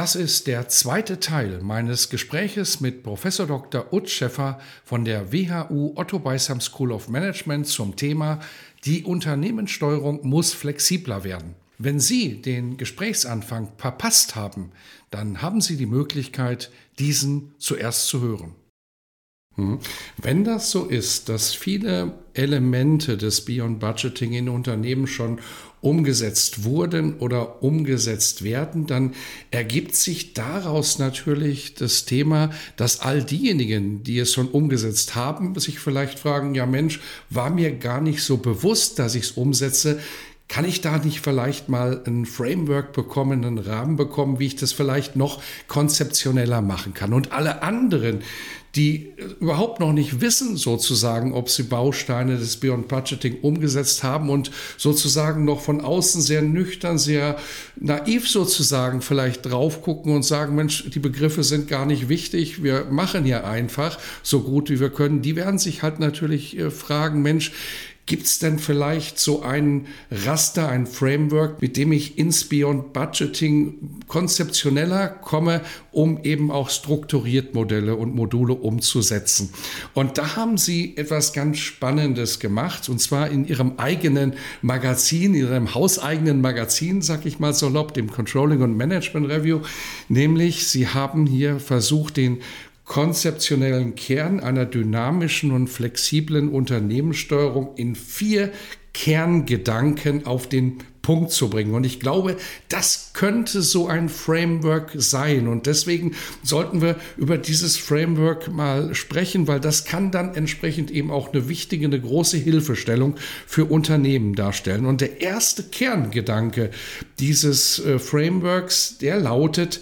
Das ist der zweite Teil meines Gespräches mit Professor Dr. Utz Schäffer von der WHU Otto Beisam School of Management zum Thema Die Unternehmenssteuerung muss flexibler werden. Wenn Sie den Gesprächsanfang verpasst haben, dann haben Sie die Möglichkeit, diesen zuerst zu hören. Hm. Wenn das so ist, dass viele Elemente des Beyond Budgeting in Unternehmen schon umgesetzt wurden oder umgesetzt werden, dann ergibt sich daraus natürlich das Thema, dass all diejenigen, die es schon umgesetzt haben, sich vielleicht fragen, ja Mensch, war mir gar nicht so bewusst, dass ich es umsetze. Kann ich da nicht vielleicht mal ein Framework bekommen, einen Rahmen bekommen, wie ich das vielleicht noch konzeptioneller machen kann? Und alle anderen, die überhaupt noch nicht wissen, sozusagen, ob sie Bausteine des Beyond Budgeting umgesetzt haben und sozusagen noch von außen sehr nüchtern, sehr naiv sozusagen vielleicht drauf gucken und sagen, Mensch, die Begriffe sind gar nicht wichtig, wir machen ja einfach so gut wie wir können. Die werden sich halt natürlich äh, fragen, Mensch, Gibt es denn vielleicht so ein Raster, ein Framework, mit dem ich ins Beyond Budgeting konzeptioneller komme, um eben auch strukturiert Modelle und Module umzusetzen? Und da haben Sie etwas ganz Spannendes gemacht, und zwar in Ihrem eigenen Magazin, in Ihrem hauseigenen Magazin, sag ich mal salopp, dem Controlling und Management Review, nämlich Sie haben hier versucht, den konzeptionellen Kern einer dynamischen und flexiblen Unternehmenssteuerung in vier Kerngedanken auf den Punkt zu bringen. Und ich glaube, das könnte so ein Framework sein. Und deswegen sollten wir über dieses Framework mal sprechen, weil das kann dann entsprechend eben auch eine wichtige, eine große Hilfestellung für Unternehmen darstellen. Und der erste Kerngedanke dieses äh, Frameworks, der lautet,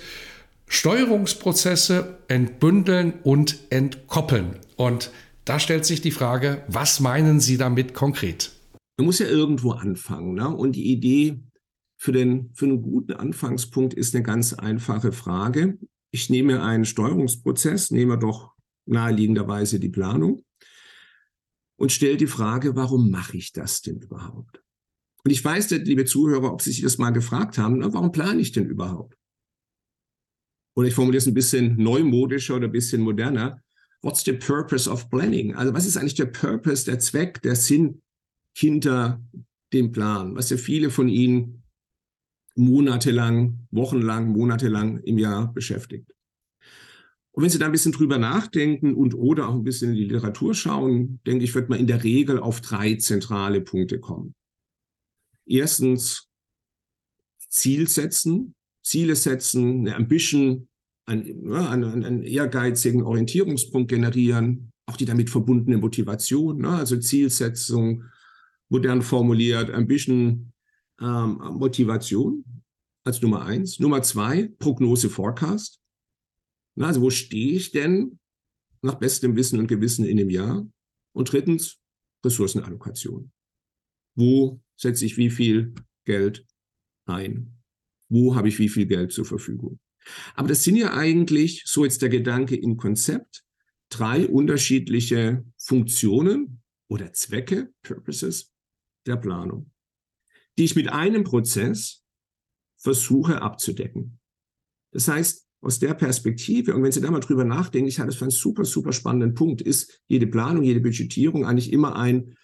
Steuerungsprozesse entbündeln und entkoppeln. Und da stellt sich die Frage, was meinen Sie damit konkret? Man muss ja irgendwo anfangen. Ne? Und die Idee für, den, für einen guten Anfangspunkt ist eine ganz einfache Frage. Ich nehme einen Steuerungsprozess, nehme doch naheliegenderweise die Planung und stelle die Frage, warum mache ich das denn überhaupt? Und ich weiß nicht, liebe Zuhörer, ob Sie sich das mal gefragt haben, na, warum plane ich denn überhaupt? Oder ich formuliere es ein bisschen neumodischer oder ein bisschen moderner. What's the purpose of planning? Also was ist eigentlich der Purpose, der Zweck, der Sinn hinter dem Plan, was ja viele von Ihnen monatelang, wochenlang, monatelang im Jahr beschäftigt. Und wenn Sie da ein bisschen drüber nachdenken und oder auch ein bisschen in die Literatur schauen, denke ich, wird man in der Regel auf drei zentrale Punkte kommen. Erstens Ziel setzen, Ziele setzen, eine Ambition, einen, einen, einen ehrgeizigen Orientierungspunkt generieren, auch die damit verbundene Motivation, ne? also Zielsetzung, modern formuliert, Ambition, ähm, Motivation als Nummer eins. Nummer zwei, Prognose, Forecast. Na, also wo stehe ich denn nach bestem Wissen und Gewissen in dem Jahr? Und drittens, Ressourcenallokation. Wo setze ich wie viel Geld ein? Wo habe ich wie viel Geld zur Verfügung? Aber das sind ja eigentlich, so jetzt der Gedanke im Konzept, drei unterschiedliche Funktionen oder Zwecke, Purposes der Planung, die ich mit einem Prozess versuche abzudecken. Das heißt, aus der Perspektive, und wenn Sie da mal drüber nachdenken, ich halte es für einen super, super spannenden Punkt, ist jede Planung, jede Budgetierung eigentlich immer ein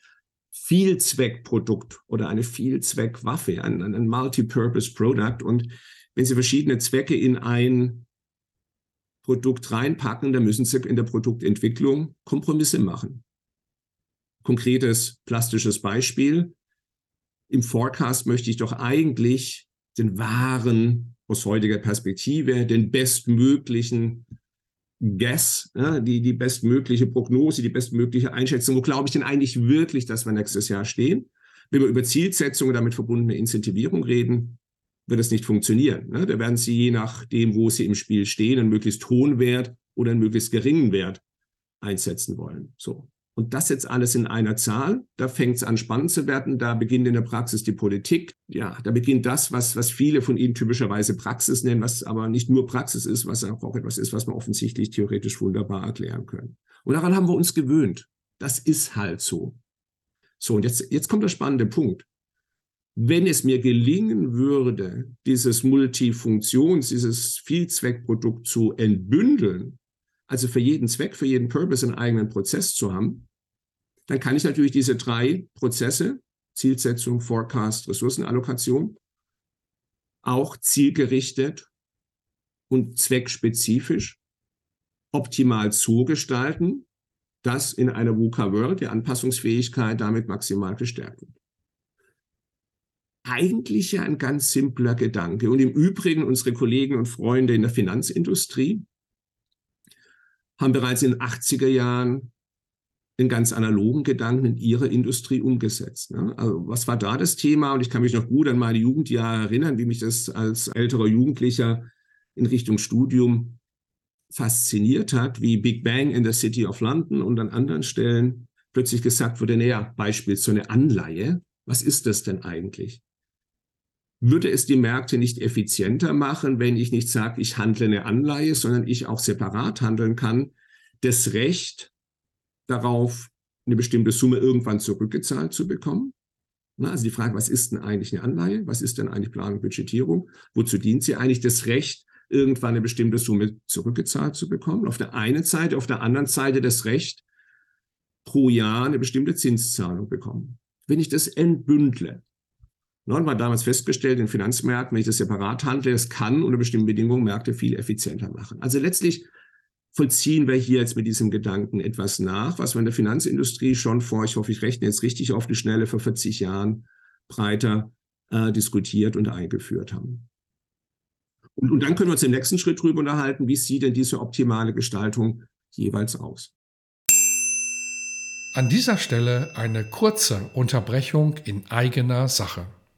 Vielzweckprodukt oder eine Vielzweckwaffe, ein, ein Multipurpose Product. Und wenn Sie verschiedene Zwecke in ein Produkt reinpacken, dann müssen Sie in der Produktentwicklung Kompromisse machen. Konkretes plastisches Beispiel. Im Forecast möchte ich doch eigentlich den wahren, aus heutiger Perspektive, den bestmöglichen Guess, ja, die, die bestmögliche Prognose, die bestmögliche Einschätzung. Wo glaube ich denn eigentlich wirklich, dass wir nächstes Jahr stehen? Wenn wir über Zielsetzung und damit verbundene Incentivierung reden, wird das nicht funktionieren. Ne? Da werden Sie je nachdem, wo Sie im Spiel stehen, einen möglichst hohen Wert oder einen möglichst geringen Wert einsetzen wollen. So. Und das jetzt alles in einer Zahl, da fängt es an spannend zu werden, da beginnt in der Praxis die Politik. Ja, da beginnt das, was, was viele von Ihnen typischerweise Praxis nennen, was aber nicht nur Praxis ist, was auch etwas ist, was man offensichtlich theoretisch wunderbar erklären können. Und daran haben wir uns gewöhnt. Das ist halt so. So, und jetzt, jetzt kommt der spannende Punkt. Wenn es mir gelingen würde, dieses Multifunktions-, dieses Vielzweckprodukt zu entbündeln, also für jeden Zweck, für jeden Purpose einen eigenen Prozess zu haben, dann kann ich natürlich diese drei Prozesse, Zielsetzung, Forecast, Ressourcenallokation, auch zielgerichtet und zweckspezifisch optimal so gestalten, dass in einer VUCA World die Anpassungsfähigkeit damit maximal gestärkt wird. Eigentlich ja ein ganz simpler Gedanke. Und im Übrigen unsere Kollegen und Freunde in der Finanzindustrie haben bereits in den 80er Jahren den ganz analogen Gedanken in ihre Industrie umgesetzt. Ne? Also was war da das Thema? Und ich kann mich noch gut an meine Jugendjahre erinnern, wie mich das als älterer Jugendlicher in Richtung Studium fasziniert hat, wie Big Bang in der City of London und an anderen Stellen plötzlich gesagt wurde, naja, Beispiel so eine Anleihe, was ist das denn eigentlich? Würde es die Märkte nicht effizienter machen, wenn ich nicht sage, ich handle eine Anleihe, sondern ich auch separat handeln kann, das Recht darauf, eine bestimmte Summe irgendwann zurückgezahlt zu bekommen? Na, also die Frage, was ist denn eigentlich eine Anleihe? Was ist denn eigentlich Planung und Budgetierung? Wozu dient sie eigentlich? Das Recht, irgendwann eine bestimmte Summe zurückgezahlt zu bekommen. Auf der einen Seite, auf der anderen Seite das Recht, pro Jahr eine bestimmte Zinszahlung bekommen. Wenn ich das entbündle, und man damals festgestellt, in Finanzmärkten, wenn ich das separat handle, das kann unter bestimmten Bedingungen Märkte viel effizienter machen. Also letztlich vollziehen wir hier jetzt mit diesem Gedanken etwas nach, was wir in der Finanzindustrie schon vor, ich hoffe, ich rechne jetzt richtig auf die Schnelle, vor 40 Jahren breiter äh, diskutiert und eingeführt haben. Und, und dann können wir uns im nächsten Schritt drüber unterhalten, wie sieht denn diese optimale Gestaltung jeweils aus. An dieser Stelle eine kurze Unterbrechung in eigener Sache.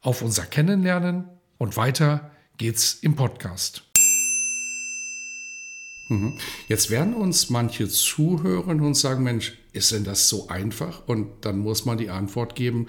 auf unser Kennenlernen und weiter geht's im Podcast. Mhm. Jetzt werden uns manche zuhören und sagen, Mensch, ist denn das so einfach? Und dann muss man die Antwort geben,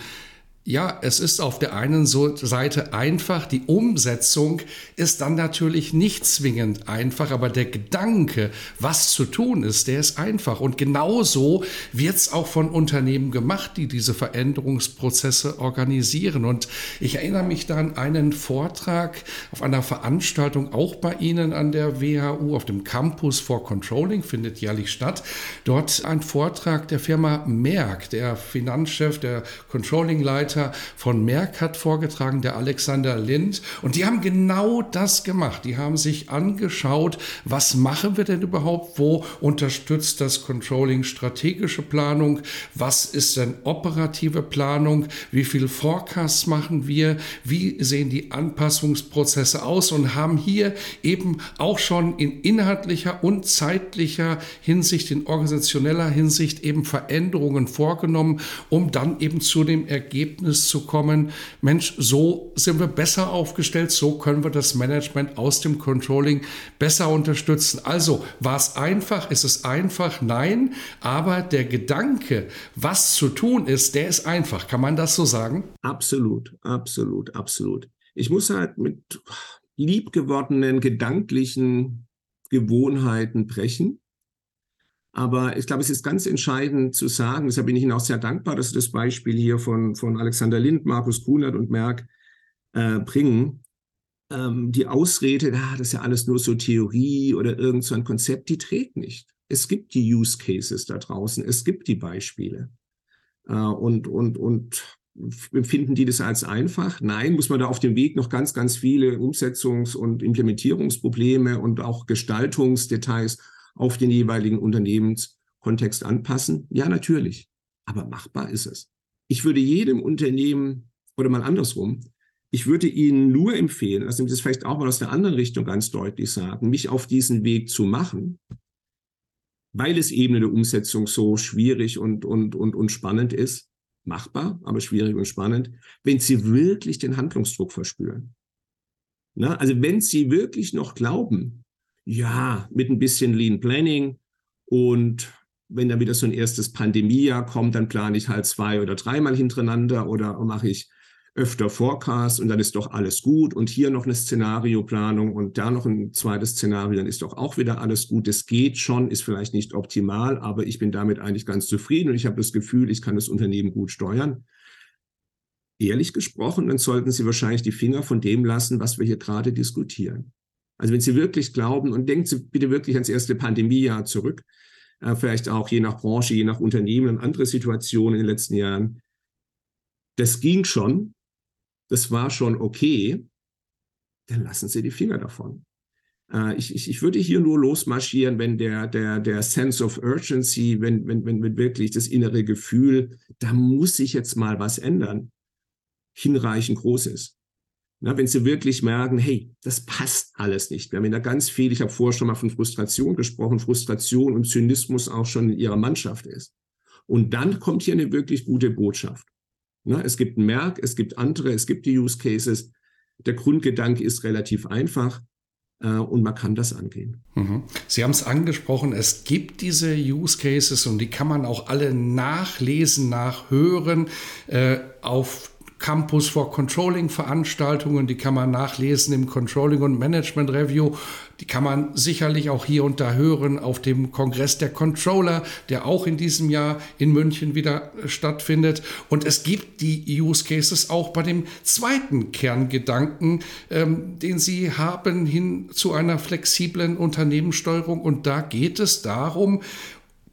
ja, es ist auf der einen Seite einfach, die Umsetzung ist dann natürlich nicht zwingend einfach, aber der Gedanke, was zu tun ist, der ist einfach. Und genauso wird es auch von Unternehmen gemacht, die diese Veränderungsprozesse organisieren. Und ich erinnere mich da an einen Vortrag auf einer Veranstaltung, auch bei Ihnen an der WHU, auf dem Campus for Controlling, findet jährlich statt. Dort ein Vortrag der Firma Merck, der Finanzchef, der Controlling-Leiter, Leiter von Merck hat vorgetragen, der Alexander Lind. Und die haben genau das gemacht. Die haben sich angeschaut, was machen wir denn überhaupt? Wo unterstützt das Controlling strategische Planung? Was ist denn operative Planung? Wie viel Forecasts machen wir? Wie sehen die Anpassungsprozesse aus? Und haben hier eben auch schon in inhaltlicher und zeitlicher Hinsicht, in organisationeller Hinsicht eben Veränderungen vorgenommen, um dann eben zu dem Ergebnis Ergebnis zu kommen, Mensch, so sind wir besser aufgestellt, so können wir das Management aus dem Controlling besser unterstützen. Also war es einfach, ist es einfach? Nein, aber der Gedanke, was zu tun ist, der ist einfach. Kann man das so sagen? Absolut, absolut, absolut. Ich muss halt mit liebgewordenen gedanklichen Gewohnheiten brechen aber ich glaube, es ist ganz entscheidend zu sagen, deshalb bin ich Ihnen auch sehr dankbar, dass Sie das Beispiel hier von, von Alexander Lind, Markus Kunert und Merck äh, bringen. Ähm, die Ausrede, ah, das ist ja alles nur so Theorie oder irgend so ein Konzept, die trägt nicht. Es gibt die Use Cases da draußen, es gibt die Beispiele. Äh, und, und, und empfinden die das als einfach? Nein, muss man da auf dem Weg noch ganz, ganz viele Umsetzungs- und Implementierungsprobleme und auch Gestaltungsdetails auf den jeweiligen Unternehmenskontext anpassen? Ja, natürlich. Aber machbar ist es. Ich würde jedem Unternehmen oder mal andersrum, ich würde Ihnen nur empfehlen, also das vielleicht auch mal aus der anderen Richtung ganz deutlich sagen, mich auf diesen Weg zu machen, weil es eben in der Umsetzung so schwierig und, und, und, und spannend ist, machbar, aber schwierig und spannend, wenn Sie wirklich den Handlungsdruck verspüren. Na, also wenn Sie wirklich noch glauben, ja, mit ein bisschen Lean Planning und wenn dann wieder so ein erstes Pandemiejahr kommt, dann plane ich halt zwei oder dreimal hintereinander oder mache ich öfter Forecast und dann ist doch alles gut und hier noch eine Szenarioplanung und da noch ein zweites Szenario, dann ist doch auch wieder alles gut. Es geht schon, ist vielleicht nicht optimal, aber ich bin damit eigentlich ganz zufrieden und ich habe das Gefühl, ich kann das Unternehmen gut steuern. Ehrlich gesprochen, dann sollten Sie wahrscheinlich die Finger von dem lassen, was wir hier gerade diskutieren. Also wenn Sie wirklich glauben und denken Sie bitte wirklich ans erste Pandemiejahr zurück, äh, vielleicht auch je nach Branche, je nach Unternehmen und andere Situationen in den letzten Jahren. Das ging schon, das war schon okay, dann lassen Sie die Finger davon. Äh, ich, ich, ich würde hier nur losmarschieren, wenn der, der, der Sense of Urgency, wenn, wenn, wenn, wenn wirklich das innere Gefühl, da muss sich jetzt mal was ändern, hinreichend groß ist. Na, wenn sie wirklich merken, hey, das passt alles nicht mehr. Wenn da ganz viel, ich habe vorher schon mal von Frustration gesprochen, Frustration und Zynismus auch schon in ihrer Mannschaft ist. Und dann kommt hier eine wirklich gute Botschaft. Na, es gibt ein Merk, es gibt andere, es gibt die Use Cases. Der Grundgedanke ist relativ einfach äh, und man kann das angehen. Mhm. Sie haben es angesprochen, es gibt diese Use Cases und die kann man auch alle nachlesen, nachhören äh, auf Campus for Controlling Veranstaltungen, die kann man nachlesen im Controlling und Management Review. Die kann man sicherlich auch hier und da hören auf dem Kongress der Controller, der auch in diesem Jahr in München wieder stattfindet. Und es gibt die Use Cases auch bei dem zweiten Kerngedanken, ähm, den Sie haben hin zu einer flexiblen Unternehmenssteuerung. Und da geht es darum,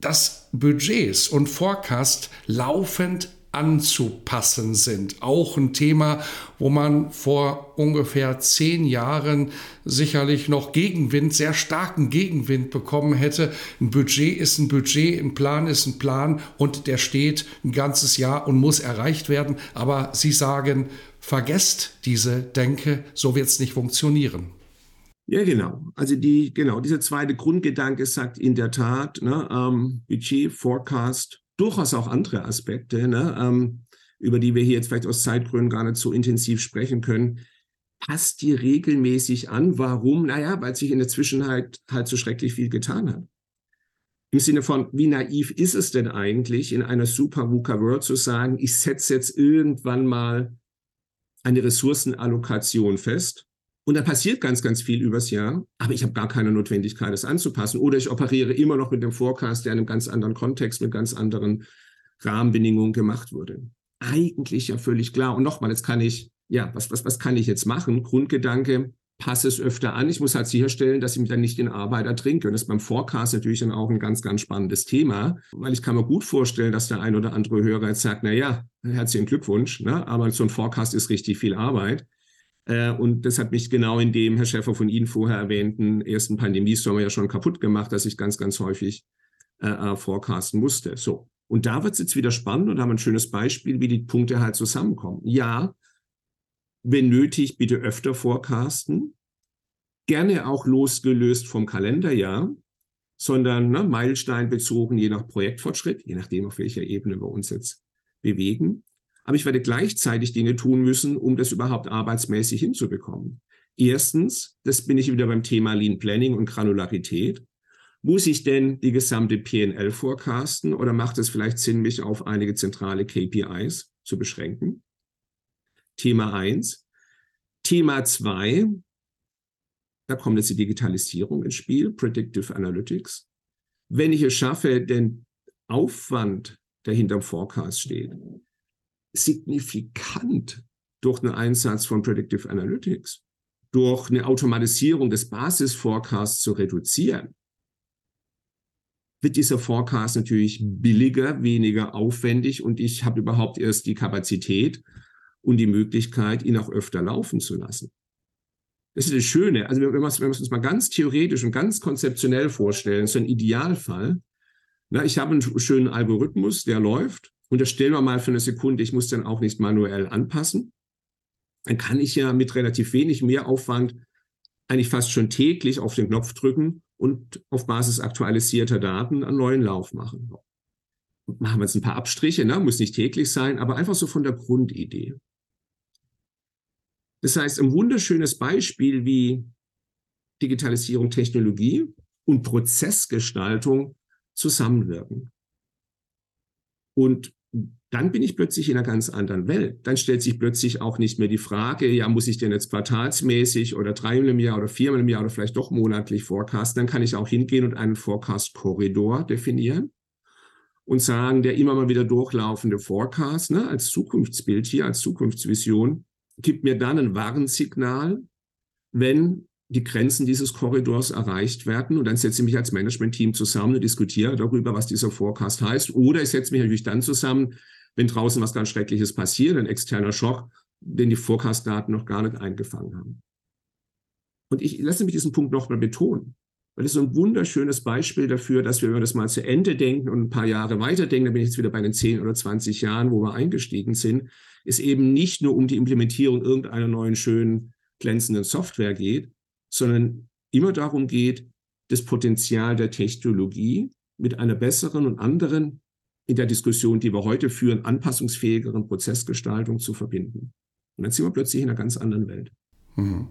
dass Budgets und Forecast laufend anzupassen sind. Auch ein Thema, wo man vor ungefähr zehn Jahren sicherlich noch Gegenwind, sehr starken Gegenwind bekommen hätte. Ein Budget ist ein Budget, ein Plan ist ein Plan und der steht ein ganzes Jahr und muss erreicht werden. Aber Sie sagen, vergesst diese Denke, so wird es nicht funktionieren. Ja, genau. Also die, genau, dieser zweite Grundgedanke sagt in der Tat, ne, ähm, Budget, Forecast, durchaus auch andere Aspekte, ne, ähm, über die wir hier jetzt vielleicht aus Zeitgründen gar nicht so intensiv sprechen können. Passt die regelmäßig an. Warum? Naja, weil sich in der Zwischenzeit halt so schrecklich viel getan hat. Im Sinne von, wie naiv ist es denn eigentlich, in einer super VUCA World zu sagen, ich setze jetzt irgendwann mal eine Ressourcenallokation fest und da passiert ganz, ganz viel übers Jahr, aber ich habe gar keine Notwendigkeit, das anzupassen. Oder ich operiere immer noch mit dem Forecast, der in einem ganz anderen Kontext, mit ganz anderen Rahmenbedingungen gemacht wurde. Eigentlich ja völlig klar. Und nochmal, jetzt kann ich, ja, was, was, was kann ich jetzt machen? Grundgedanke, passe es öfter an. Ich muss halt sicherstellen, dass ich mich dann nicht in Arbeit ertrinke. Und das ist beim Forecast natürlich dann auch ein ganz, ganz spannendes Thema, weil ich kann mir gut vorstellen, dass der ein oder andere Hörer jetzt sagt, na ja, herzlichen Glückwunsch, ne? aber so ein Forecast ist richtig viel Arbeit. Äh, und das hat mich genau in dem, Herr Schäfer, von Ihnen vorher erwähnten ersten Pandemiesommer ja schon kaputt gemacht, dass ich ganz, ganz häufig äh, äh, forecasten musste. So. Und da wird es jetzt wieder spannend und haben ein schönes Beispiel, wie die Punkte halt zusammenkommen. Ja, wenn nötig, bitte öfter forecasten. Gerne auch losgelöst vom Kalenderjahr, sondern ne, Meilenstein bezogen, je nach Projektfortschritt, je nachdem, auf welcher Ebene wir uns jetzt bewegen aber ich werde gleichzeitig Dinge tun müssen, um das überhaupt arbeitsmäßig hinzubekommen. Erstens, das bin ich wieder beim Thema Lean Planning und Granularität. Muss ich denn die gesamte PNL forecasten oder macht es vielleicht Sinn, mich auf einige zentrale KPIs zu beschränken? Thema eins. Thema zwei, da kommt jetzt die Digitalisierung ins Spiel, Predictive Analytics. Wenn ich es schaffe, den Aufwand, der hinterm Forecast steht, signifikant durch den Einsatz von Predictive Analytics, durch eine Automatisierung des Basisforecasts zu reduzieren, wird dieser Forecast natürlich billiger, weniger aufwendig und ich habe überhaupt erst die Kapazität und die Möglichkeit, ihn auch öfter laufen zu lassen. Das ist das Schöne. Also wenn wir, es uns mal ganz theoretisch und ganz konzeptionell vorstellen, so ein Idealfall. Na, ich habe einen schönen Algorithmus, der läuft und das stellen wir mal für eine Sekunde, ich muss dann auch nicht manuell anpassen. Dann kann ich ja mit relativ wenig Mehraufwand eigentlich fast schon täglich auf den Knopf drücken und auf Basis aktualisierter Daten einen neuen Lauf machen. Machen wir jetzt ein paar Abstriche, ne? muss nicht täglich sein, aber einfach so von der Grundidee. Das heißt, ein wunderschönes Beispiel, wie Digitalisierung, Technologie und Prozessgestaltung zusammenwirken. Und dann bin ich plötzlich in einer ganz anderen Welt. Dann stellt sich plötzlich auch nicht mehr die Frage, ja, muss ich denn jetzt quartalsmäßig oder dreimal im Jahr oder viermal im Jahr oder vielleicht doch monatlich forecasten? Dann kann ich auch hingehen und einen Forecast-Korridor definieren und sagen, der immer mal wieder durchlaufende Forecast ne, als Zukunftsbild hier, als Zukunftsvision, gibt mir dann ein Warnsignal, wenn die Grenzen dieses Korridors erreicht werden. Und dann setze ich mich als Management-Team zusammen und diskutiere darüber, was dieser Forecast heißt. Oder ich setze mich natürlich dann zusammen, wenn draußen was ganz Schreckliches passiert, ein externer Schock, den die Forecast-Daten noch gar nicht eingefangen haben. Und ich lasse mich diesen Punkt nochmal betonen, weil es so ein wunderschönes Beispiel dafür, dass wir, wenn wir das mal zu Ende denken und ein paar Jahre weiterdenken, da bin ich jetzt wieder bei den 10 oder 20 Jahren, wo wir eingestiegen sind, es eben nicht nur um die Implementierung irgendeiner neuen, schönen, glänzenden Software geht, sondern immer darum geht, das Potenzial der Technologie mit einer besseren und anderen in der Diskussion, die wir heute führen, anpassungsfähigeren Prozessgestaltung zu verbinden. Und dann sind wir plötzlich in einer ganz anderen Welt. Mhm.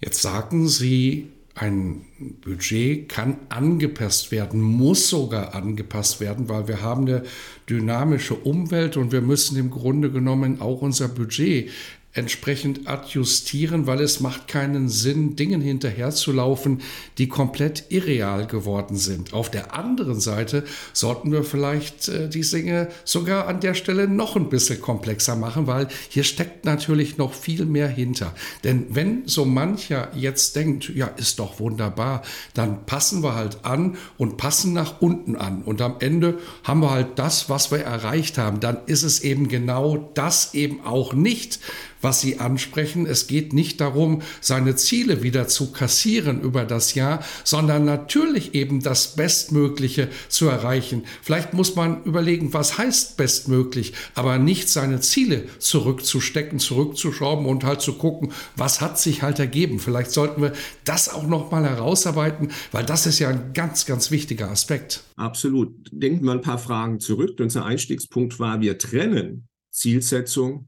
Jetzt sagten Sie, ein Budget kann angepasst werden, muss sogar angepasst werden, weil wir haben eine dynamische Umwelt und wir müssen im Grunde genommen auch unser Budget entsprechend adjustieren, weil es macht keinen Sinn, Dingen hinterherzulaufen, die komplett irreal geworden sind. Auf der anderen Seite sollten wir vielleicht äh, die Dinge sogar an der Stelle noch ein bisschen komplexer machen, weil hier steckt natürlich noch viel mehr hinter. Denn wenn so mancher jetzt denkt, ja, ist doch wunderbar, dann passen wir halt an und passen nach unten an. Und am Ende haben wir halt das, was wir erreicht haben. Dann ist es eben genau das eben auch nicht, was Sie ansprechen. Es geht nicht darum, seine Ziele wieder zu kassieren über das Jahr, sondern natürlich eben das Bestmögliche zu erreichen. Vielleicht muss man überlegen, was heißt bestmöglich, aber nicht seine Ziele zurückzustecken, zurückzuschrauben und halt zu gucken, was hat sich halt ergeben. Vielleicht sollten wir das auch noch mal herausarbeiten, weil das ist ja ein ganz, ganz wichtiger Aspekt. Absolut. Denken wir ein paar Fragen zurück. Unser Einstiegspunkt war, wir trennen Zielsetzung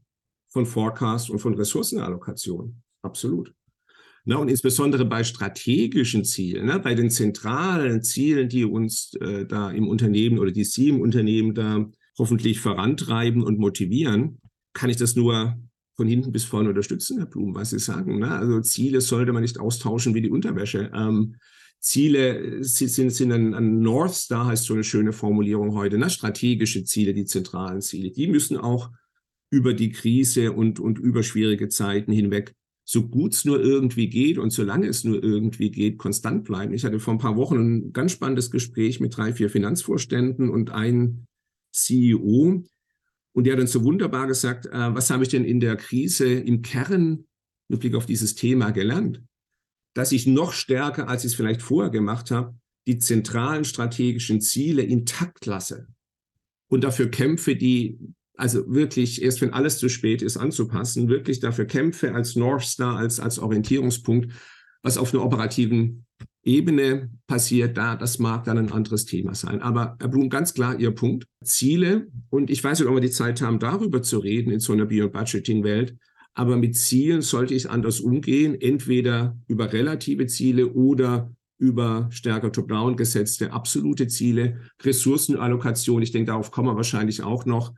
von Forecast und von Ressourcenallokation. Absolut. Na, und insbesondere bei strategischen Zielen, ne, bei den zentralen Zielen, die uns äh, da im Unternehmen oder die Sie im Unternehmen da hoffentlich vorantreiben und motivieren, kann ich das nur von hinten bis vorne unterstützen, Herr Blum, was Sie sagen. Ne? Also Ziele sollte man nicht austauschen wie die Unterwäsche. Ähm, Ziele sind, sind ein, ein North Star, heißt so eine schöne Formulierung heute, ne? strategische Ziele, die zentralen Ziele. Die müssen auch über die Krise und, und über schwierige Zeiten hinweg, so gut es nur irgendwie geht und solange es nur irgendwie geht, konstant bleiben. Ich hatte vor ein paar Wochen ein ganz spannendes Gespräch mit drei, vier Finanzvorständen und einem CEO. Und der hat dann so wunderbar gesagt, äh, was habe ich denn in der Krise im Kern mit Blick auf dieses Thema gelernt? Dass ich noch stärker, als ich es vielleicht vorher gemacht habe, die zentralen strategischen Ziele intakt lasse und dafür kämpfe, die also wirklich erst wenn alles zu spät ist anzupassen, wirklich dafür kämpfe als North Star, als, als Orientierungspunkt, was auf einer operativen Ebene passiert, da, das mag dann ein anderes Thema sein. Aber Herr Blum, ganz klar Ihr Punkt. Ziele, und ich weiß nicht, ob wir die Zeit haben, darüber zu reden in so einer Bio-Budgeting-Welt, aber mit Zielen sollte ich anders umgehen, entweder über relative Ziele oder über stärker top-down gesetzte absolute Ziele, Ressourcenallokation, ich denke, darauf kommen wir wahrscheinlich auch noch,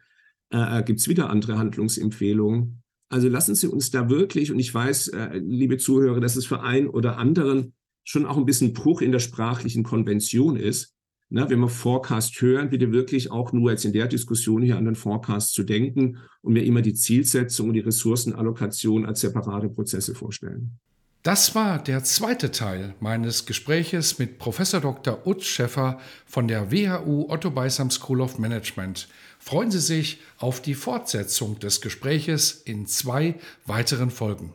äh gibt es wieder andere Handlungsempfehlungen. Also lassen Sie uns da wirklich, und ich weiß, äh, liebe Zuhörer, dass es für einen oder anderen schon auch ein bisschen Bruch in der sprachlichen Konvention ist. Na, wenn wir Forecast hören, bitte wirklich auch nur jetzt in der Diskussion hier an den Forecast zu denken und mir immer die Zielsetzung und die Ressourcenallokation als separate Prozesse vorstellen. Das war der zweite Teil meines Gespräches mit Professor Dr. Utz Schäffer von der WHU Otto Beisam School of Management. Freuen Sie sich auf die Fortsetzung des Gespräches in zwei weiteren Folgen.